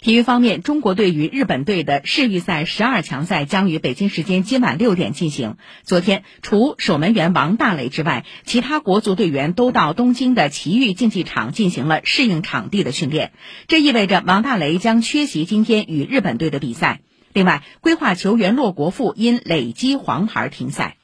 体育方面，中国队与日本队的世预赛十二强赛将于北京时间今晚六点进行。昨天，除守门员王大雷之外，其他国足队员都到东京的奇遇竞技场进行了适应场地的训练。这意味着王大雷将缺席今天与日本队的比赛。另外，规划球员骆国富因累积黄牌停赛。